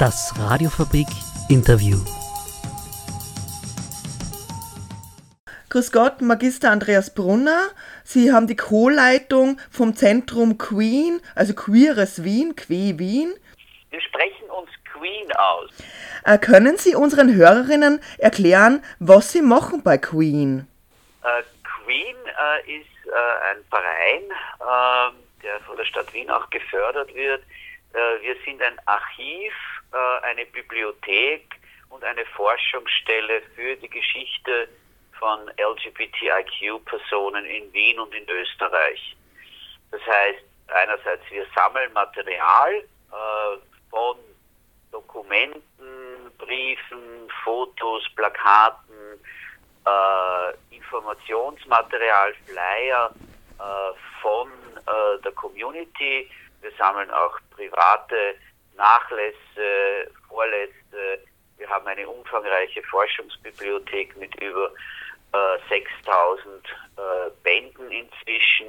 Das Radiofabrik Interview. Grüß Gott, Magister Andreas Brunner. Sie haben die Co-Leitung vom Zentrum Queen, also Queeres Wien, Que Wien. Wir sprechen uns Queen aus. Äh, können Sie unseren Hörerinnen erklären, was Sie machen bei Queen? Äh, Queen äh, ist äh, ein Verein, ähm, der von der Stadt Wien auch gefördert wird. Äh, wir sind ein Archiv, eine Bibliothek und eine Forschungsstelle für die Geschichte von LGBTIQ-Personen in Wien und in Österreich. Das heißt, einerseits wir sammeln Material äh, von Dokumenten, Briefen, Fotos, Plakaten, äh, Informationsmaterial, Flyer äh, von äh, der Community. Wir sammeln auch private Nachlässe, Vorlässe. Wir haben eine umfangreiche Forschungsbibliothek mit über äh, 6000 äh, Bänden inzwischen.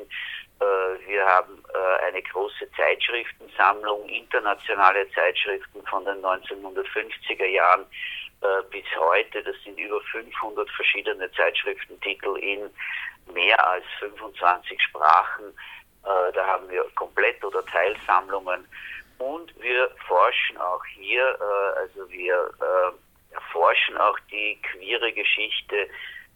Äh, wir haben äh, eine große Zeitschriftensammlung, internationale Zeitschriften von den 1950er Jahren äh, bis heute. Das sind über 500 verschiedene Zeitschriftentitel in mehr als 25 Sprachen. Äh, da haben wir Komplett- oder Teilsammlungen und wir forschen auch hier, äh, also wir äh, erforschen auch die queere Geschichte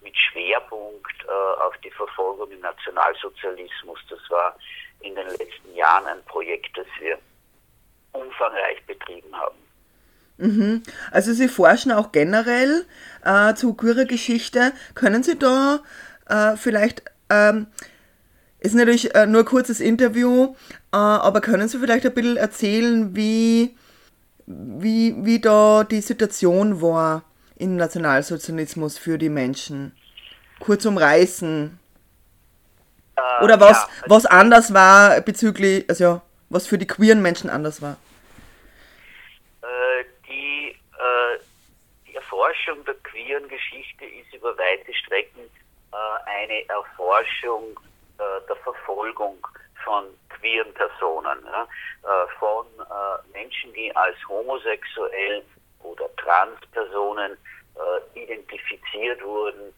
mit Schwerpunkt äh, auf die Verfolgung im Nationalsozialismus. Das war in den letzten Jahren ein Projekt, das wir umfangreich betrieben haben. Mhm. Also Sie forschen auch generell äh, zu queerer Geschichte. Können Sie da äh, vielleicht ähm, ist natürlich äh, nur ein kurzes Interview, äh, aber können Sie vielleicht ein bisschen erzählen, wie, wie, wie da die Situation war im Nationalsozialismus für die Menschen? Kurz umreißen. Äh, Oder was, ja, also was anders war bezüglich, also was für die queeren Menschen anders war. Äh, die, äh, die Erforschung der queeren Geschichte ist über weite Strecken äh, eine Erforschung der Verfolgung von queeren Personen, äh, von äh, Menschen, die als homosexuell oder Transpersonen äh, identifiziert wurden.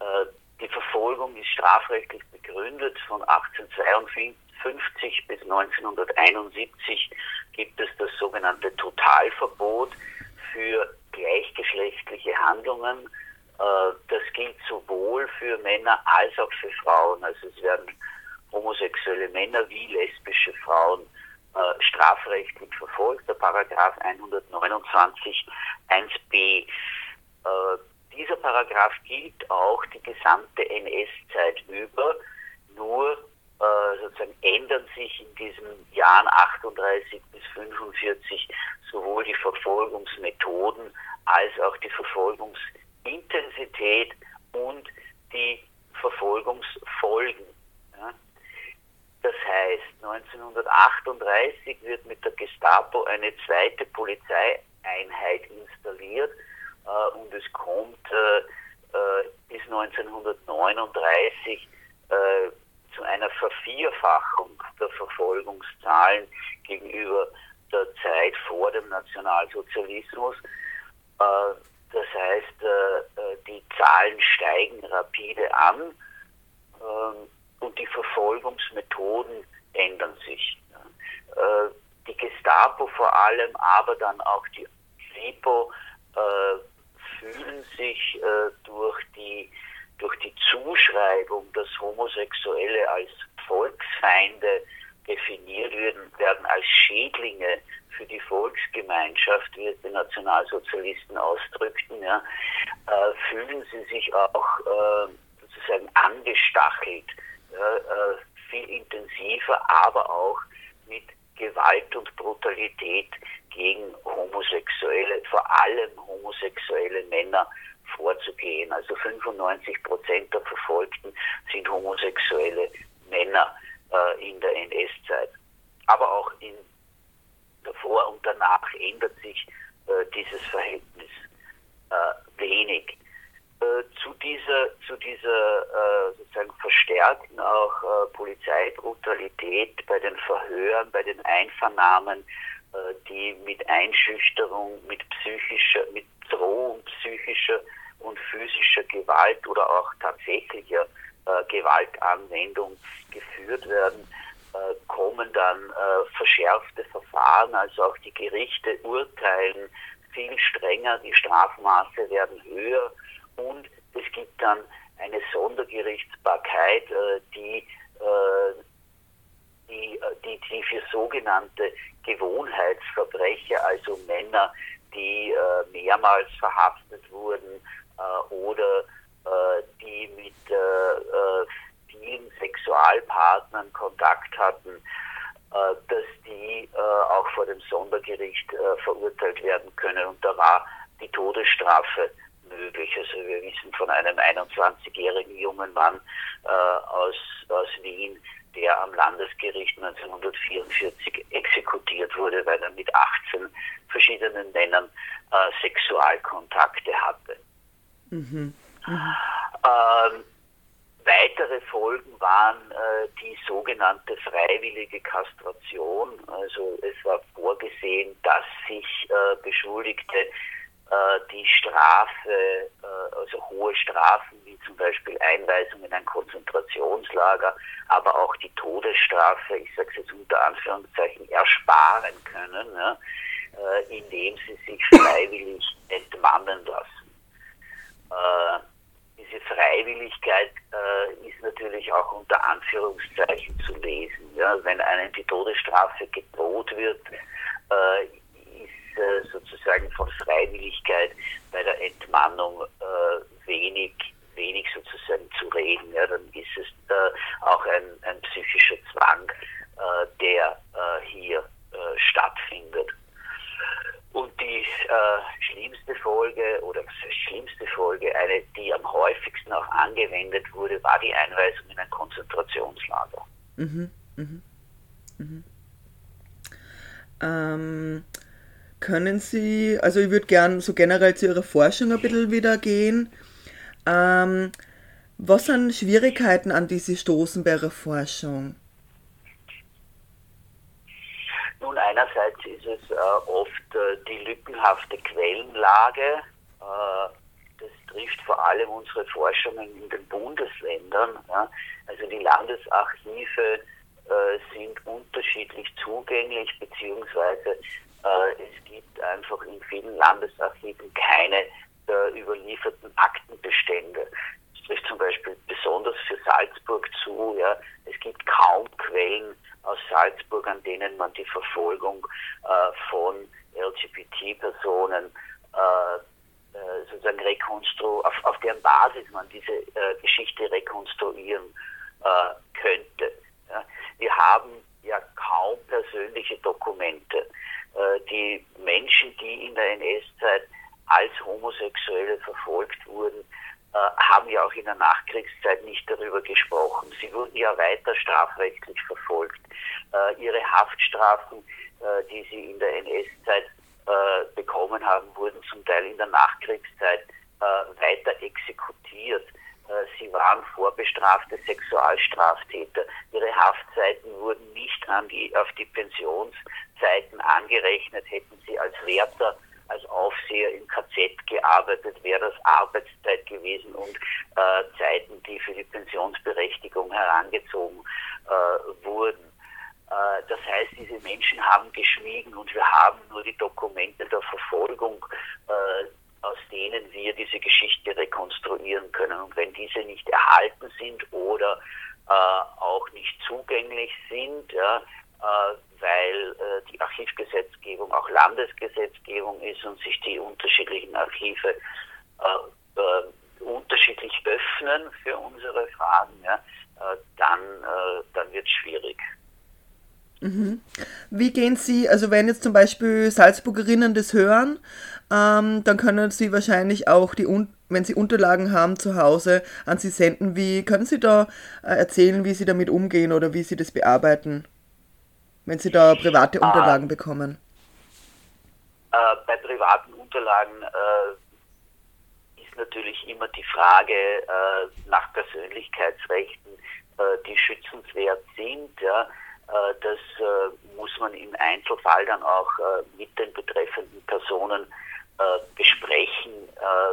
Äh, die Verfolgung ist strafrechtlich begründet. Von 1852 bis 1971 gibt es das sogenannte Totalverbot für gleichgeschlechtliche Handlungen. Äh, das gilt sowohl für Als auch für Frauen. Also es werden homosexuelle Männer wie lesbische Frauen äh, strafrechtlich verfolgt. Der Paragraph 129 1b. Äh, dieser Paragraph gilt auch die gesamte NS-Zeit über, nur äh, sozusagen ändern sich in diesen Jahren 38 bis 45 sowohl die Verfolgungsmethoden als auch die Verfolgungsintensität und die Verfolgungsfolgen. Ja. Das heißt, 1938 wird Gestapo eine zweite Polizeieinheit installiert äh, und es kommt äh, äh, bis 1939 äh, zu einer Vervierfachung der Verfolgungszahlen gegenüber der Zeit vor dem Nationalsozialismus. Das heißt, die Zahlen steigen rapide an ähm, und die Verfolgungsmethoden ändern sich. Äh, die Gestapo vor allem, aber dann auch die FIPO fühlen sich durch die durch die Zuschreibung, dass Homosexuelle als Volksfeinde definiert werden, werden als Schädlinge für die Volksgemeinschaft, wie es die Nationalsozialisten ausdrückten, ja, äh, fühlen sie sich auch äh, sozusagen angestachelt, äh, viel intensiver, aber auch mit Gewalt und Brutalität gegen Homosexuelle, vor allem homosexuelle Männer vorzugehen. Also 95 Prozent der Verfolgten sind homosexuelle Männer äh, in der NS-Zeit. Aber auch in davor und danach ändert sich äh, dieses Verhältnis äh, wenig. Äh, zu dieser, zu dieser äh, sozusagen verstärkten auch äh, Polizeibrutalität bei den Verhören, bei den Einvernahmen äh, die mit Einschüchterung, mit psychischer, mit Drohung psychischer und physischer Gewalt oder auch tatsächlicher äh, Gewaltanwendung geführt werden, kommen dann verschärfte Verfahren, also auch die Gerichte urteilen viel strenger, die Strafmaße werden höher und es gibt dann eine Sondergerichtsbarkeit, äh, die, äh, die, äh, die, die für sogenannte Gewohnheitsverbrecher, also Männer, die mehrmals verhaftet wurden oder die mit vielen Sexualpartnern Kontakt hatten, dass die auch vor dem Sondergericht verurteilt werden können. Und da war die Todesstrafe möglich. Also wir wissen von einem 21-jährigen jungen Mann äh, aus, aus Wien, der am Landesgericht 1944 exekutiert wurde, weil er mit 18 verschiedenen Männern äh, Sexualkontakte hatte. Mhm. Mhm. Ähm, weitere Folgen waren äh, die sogenannte freiwillige Kastration. Also es war vorgesehen, dass sich äh, Beschuldigte die Strafe, äh, also hohe Strafen wie zum Beispiel Einweisung in ein Konzentrationslager, aber auch die Todesstrafe, ich sage es jetzt unter Anführungszeichen, ersparen können, ja, äh, indem sie sich freiwillig entmannen lassen. Diese Freiwilligkeit ist natürlich auch unter Anführungszeichen zu lesen. Ja. Wenn einem die Todesstrafe gedroht wird, äh, sozusagen von Freiwilligkeit bei der Entmannung äh, wenig, wenig sozusagen zu reden. Ja, dann ist es äh, auch ein, ein psychischer Zwang, äh, der äh, hier äh, stattfindet. Und die schlimmste Folge oder schlimmste Folge, eine, die am häufigsten auch angewendet wurde, war die Einweisung in ein Konzentrationslager. Mhm, mhm, mhm. Ähm, können Sie, also ich würde gern so generell zu Ihrer Forschung ein bisschen wieder gehen. Ähm, was sind Schwierigkeiten, an die Sie stoßen bei Ihrer Forschung? Nun, einerseits ist es äh, oft äh, die lückenhafte Quellenlage. Äh, das trifft vor allem unsere Forschungen in den Bundesländern. Ja. Also die Landesarchive äh, sind unterschiedlich zugänglich, beziehungsweise es gibt einfach in vielen Landesarchiven keine äh, überlieferten Aktenbestände. Das trifft zum Beispiel besonders für Salzburg zu. Ja. Es gibt kaum Quellen aus Salzburg, an denen man die Verfolgung äh, von LGBT-Personen äh, äh, sozusagen rekonstru auf, auf deren Basis man diese äh, Geschichte rekonstruieren äh, könnte. Ja. Wir haben ja kaum persönliche Dokumente. Äh, die Menschen, die in der NS-Zeit als Homosexuelle verfolgt wurden, äh, haben ja auch in der Nachkriegszeit nicht darüber gesprochen. Sie wurden ja weiter strafrechtlich verfolgt. Äh, ihre Haftstrafen, die sie in der NS-Zeit bekommen haben, wurden zum Teil in der Nachkriegszeit weiter exekutiert. Sie waren vorbestrafte Sexualstraftäter. Ihre Haftzeiten wurden nicht die, auf die Pensionszeiten angerechnet. Hätten sie als Wärter, als Aufseher im KZ gearbeitet, wäre das Arbeitszeit gewesen und äh, Zeiten, die für die Pensionsberechtigung herangezogen äh, wurden. Äh, das heißt, diese Menschen haben geschwiegen und wir haben nur die Dokumente der Verfolgung äh, aus denen wir diese Geschichte rekonstruieren können. Und wenn diese nicht erhalten sind oder äh, auch nicht zugänglich sind, ja, äh, weil äh, die Archivgesetzgebung auch Landesgesetzgebung ist und sich die unterschiedlichen Archive äh, äh, unterschiedlich öffnen für unsere Fragen, ja, äh, dann, dann wird es schwierig. Mhm. Wie gehen Sie, also wenn jetzt zum Beispiel Salzburgerinnen das hören, ähm, dann können Sie wahrscheinlich auch die, wenn Sie Unterlagen haben zu Hause, an Sie senden. Wie können Sie da äh, erzählen, wie Sie damit umgehen oder wie Sie das bearbeiten, wenn Sie da private ah. Unterlagen bekommen? Äh, bei privaten Unterlagen äh, ist natürlich immer die Frage äh, nach Persönlichkeitsrechten, äh, die schützenswert sind. Ja das muss man im Einzelfall dann auch mit den betreffenden Personen besprechen.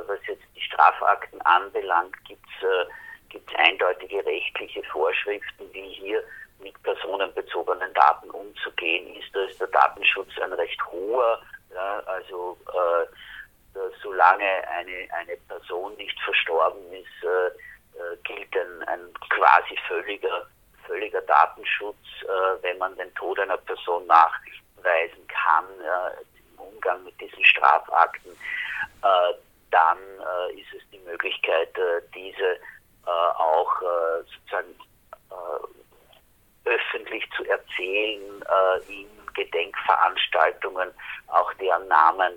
was jetzt die Strafakten anbelangt, gibt es eindeutige rechtliche Vorschriften, wie hier mit personenbezogenen Daten umzugehen ist. Da ist der Datenschutz ein recht hoher. Ja, also äh, solange eine, eine Person nicht verstorben ist, äh, äh, gilt ein, ein quasi völliger, völliger Datenschutz, äh, wenn man den Tod einer Person nachweisen kann im Umgang mit diesen Strafakten. Äh, dann äh, ist es die Möglichkeit, diese auch sozusagen öffentlich zu erzählen, in Gedenkveranstaltungen auch deren Namen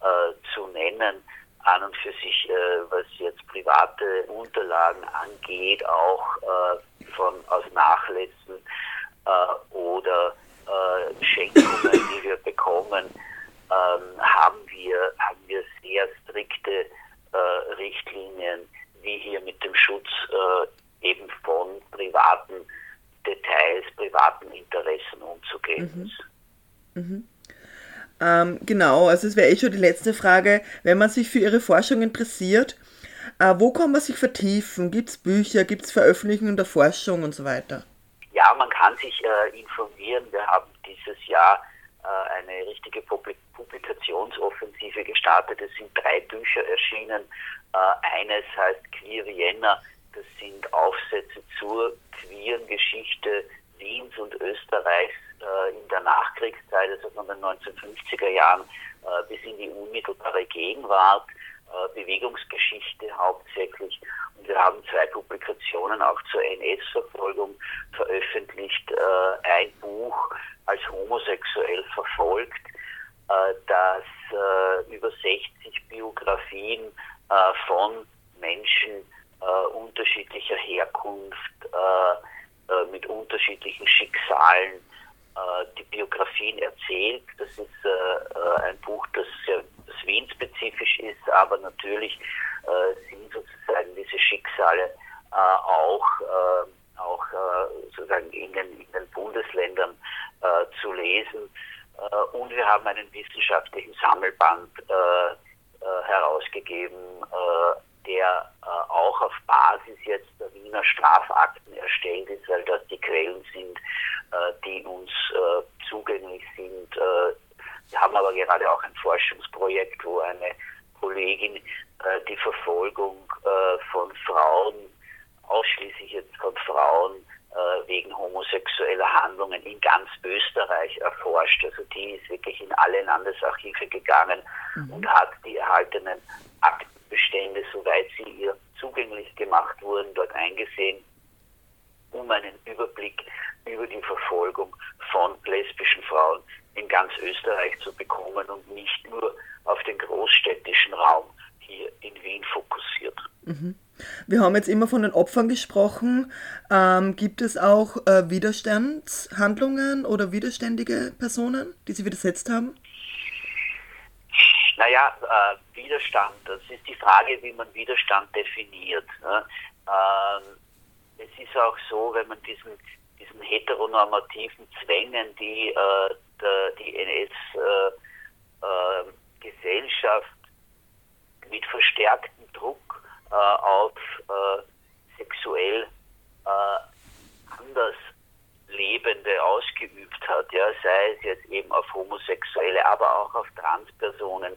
äh, zu nennen. An und für sich, äh, was jetzt private Unterlagen angeht, auch äh, von aus Nachlässen äh, oder äh, Schenkungen, die wir bekommen, ähm, haben wir haben wir sehr strikte äh, Richtlinien, wie hier mit dem Schutz eben von privaten Details, privaten Interessen umzugehen mhm. ist. Mhm. Ähm, genau, also es wäre eh schon die letzte Frage. Wenn man sich für Ihre Forschung interessiert, äh, wo kann man sich vertiefen? Gibt es Bücher, gibt es Veröffentlichungen der Forschung und so weiter? Ja, man kann sich äh, informieren. Wir haben dieses Jahr äh, eine richtige Publikationsoffensive gestartet. Es sind drei Bücher erschienen. Äh, eines heißt Queer Vienna. Das sind Aufsätze zur queeren Geschichte Wiens und Österreichs äh, in der Nachkriegszeit, also von den 1950er Jahren äh, bis in die unmittelbare Gegenwart, äh, Bewegungsgeschichte hauptsächlich. Und wir haben zwei Publikationen auch zur NS-Verfolgung veröffentlicht. ein Buch als homosexuell verfolgt, das über 60 Biografien von Menschen unterschiedlicher Herkunft mit unterschiedlichen Schicksalen äh, die Biografien erzählt. Das ist äh, äh, ein Buch, das sehr Wien-spezifisch ist, aber natürlich sind sozusagen diese Schicksale auch, auch sozusagen in den, in den Bundesländern zu lesen. und wir haben einen wissenschaftlichen Sammelband herausgegeben, der auch auf Basis jetzt der Wiener Strafakten erstellt ist, weil das die Quellen sind, äh, die uns äh, zugänglich sind. Äh, wir haben aber gerade auch ein Forschungsprojekt, wo eine Kollegin die Verfolgung von Frauen, ausschließlich jetzt von Frauen, wegen homosexueller Handlungen in ganz Österreich erforscht. Also die ist wirklich in alle Landesarchive gegangen mhm. und hat die erhaltenen Aktenbestände, soweit sie ihr zugänglich gemacht wurden, dort eingesehen, um einen Überblick über die Verfolgung von lesbischen Frauen in ganz Österreich zu bekommen und nicht nur auf den großstädtischen Raum hier in Wien fokussiert. Mhm. Wir haben jetzt immer von den Opfern gesprochen. Ähm, gibt es auch äh, Widerstandshandlungen oder widerständige Personen, die Sie widersetzt haben? Naja, äh, Widerstand, das ist die Frage, wie man Widerstand definiert. Ne? Ähm, es ist auch so, wenn man diesen diesen heteronormativen Zwängen, die äh, der, die NS-Gesellschaft äh, äh, mit verstärktem Druck äh, auf äh, sexuell anders Lebende ausgeübt hat, ja, sei es jetzt eben auf Homosexuelle, aber auch auf Transpersonen,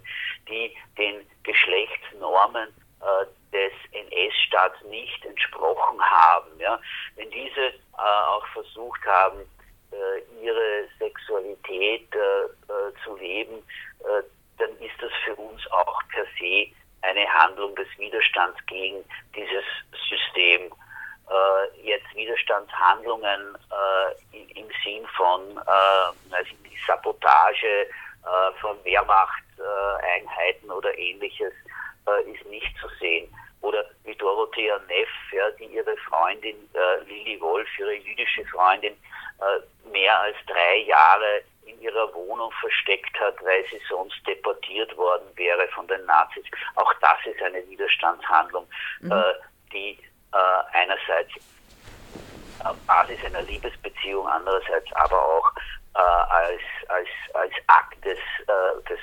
die den Geschlechtsnormen äh, des NS-Staats nicht entsprochen haben. Ja. Wenn diese äh, auch versucht haben, äh, ihre Sexualität äh, äh zu leben, dann ist das für uns auch per se eine Handlung des Widerstands gegen dieses System. Jetzt Widerstandshandlungen im Sinn von also Sabotage von Wehrmachteinheiten oder ähnliches äh, ist nicht zu sehen. Oder wie Dorothea Neff, ja, die ihre Freundin äh, Lili Wolf, ihre jüdische Freundin, äh, mehr als drei Jahre in ihrer Wohnung versteckt hat, weil sie sonst deportiert worden wäre von den Nazis. Auch das ist eine Widerstandshandlung, mhm. äh, die äh, einerseits Basis einer Liebesbeziehung, andererseits aber auch als, als, als Akt des, äh, des,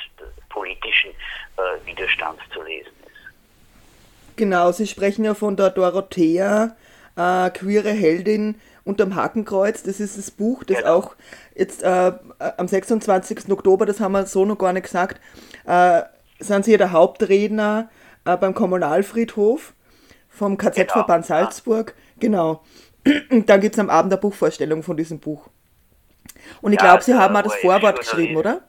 politischen äh, Widerstands zu lesen ist. Genau, Sie sprechen ja von der Dorothea, äh, queere Heldin unterm Hakenkreuz. Das ist das Buch, das Genau. auch jetzt äh, am 26. Oktober, das haben wir so noch gar nicht gesagt, äh, sind Sie ja der Hauptredner äh, beim Kommunalfriedhof vom KZ-Verband Genau. Salzburg. Genau. Und dann gibt es am Abend eine Buchvorstellung von diesem Buch. Und ich Ja, glaube, Sie haben auch das Vorwort geschrieben, oder?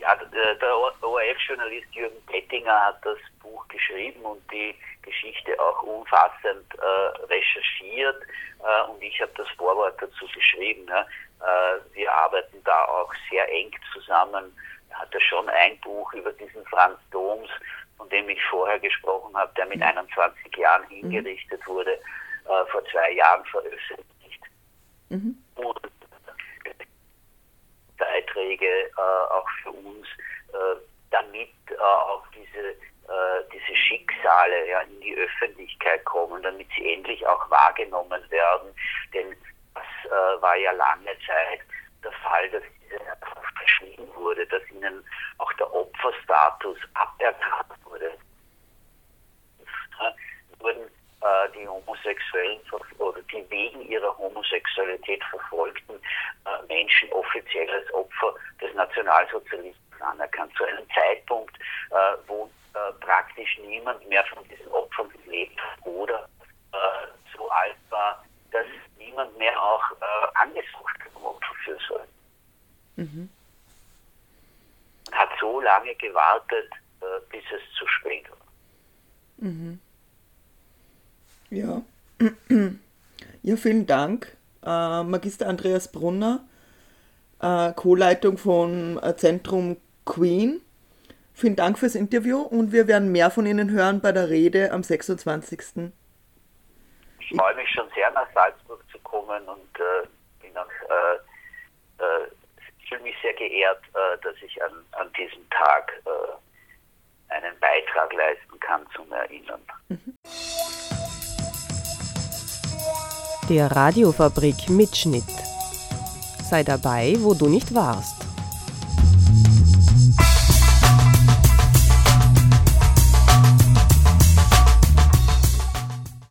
Ja, der ORF-Journalist Jürgen Pettinger hat das Buch geschrieben und die Geschichte auch umfassend äh, recherchiert äh, und ich habe das Vorwort dazu geschrieben. Ne? Äh, wir arbeiten da auch sehr eng zusammen. Er hatte schon ein Buch über diesen Franz Doms, von dem ich vorher gesprochen habe, der mit 21 Jahren hingerichtet wurde, äh, vor zwei Jahren veröffentlicht. Und Beiträge äh, auch für uns, äh, damit äh, auch diese, äh, diese Schicksale ja, in die Öffentlichkeit kommen, damit sie endlich auch wahrgenommen werden. Denn das äh, war ja lange Zeit der Fall, dass diese verschwiegen wurde, dass ihnen auch der Opferstatus aberkannt wurde. Ja, wurden äh, die Homosexuellen oder die wegen ihrer Homosexualität verfolgten äh, Menschen offiziell als Opfer des Nationalsozialismus anerkannt. Zu einem Zeitpunkt, äh, wo praktisch niemand mehr von diesen Opfern gelebt hat oder so alt war, dass niemand mehr auch angesucht um Opfer für soll. Hat so lange gewartet, bis es zu spät war. Ja. Ja, vielen Dank. Äh, Magister Andreas Brunner, äh, Co-Leitung von äh, Zentrum Queen. Vielen Dank fürs Interview und wir werden mehr von Ihnen hören bei der Rede am 26. Ich freue mich schon sehr nach Salzburg zu kommen und äh, bin auch, äh, äh, fühle mich sehr geehrt, dass ich an, an diesem Tag einen Beitrag leisten kann zum Erinnern. Der Radiofabrik Mitschnitt. Sei dabei, wo du nicht warst.